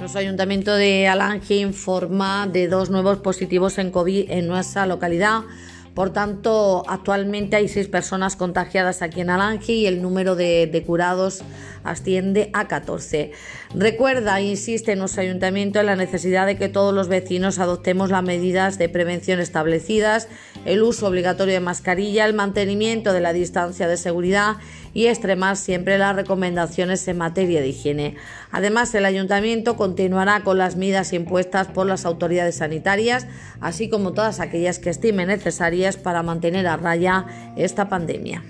Nuestro ayuntamiento de Alange informa de dos nuevos positivos en COVID en nuestra localidad. Por tanto, actualmente hay seis personas contagiadas aquí en Alange y el número de, curados asciende a 14. Recuerda e insiste en nuestro ayuntamiento en la necesidad de que todos los vecinos adoptemos las medidas de prevención establecidas, el uso obligatorio de mascarilla, el mantenimiento de la distancia de seguridad y extremar siempre las recomendaciones en materia de higiene. Además, el ayuntamiento continuará con las medidas impuestas por las autoridades sanitarias, así como todas aquellas que estime necesarias para mantener a raya esta pandemia.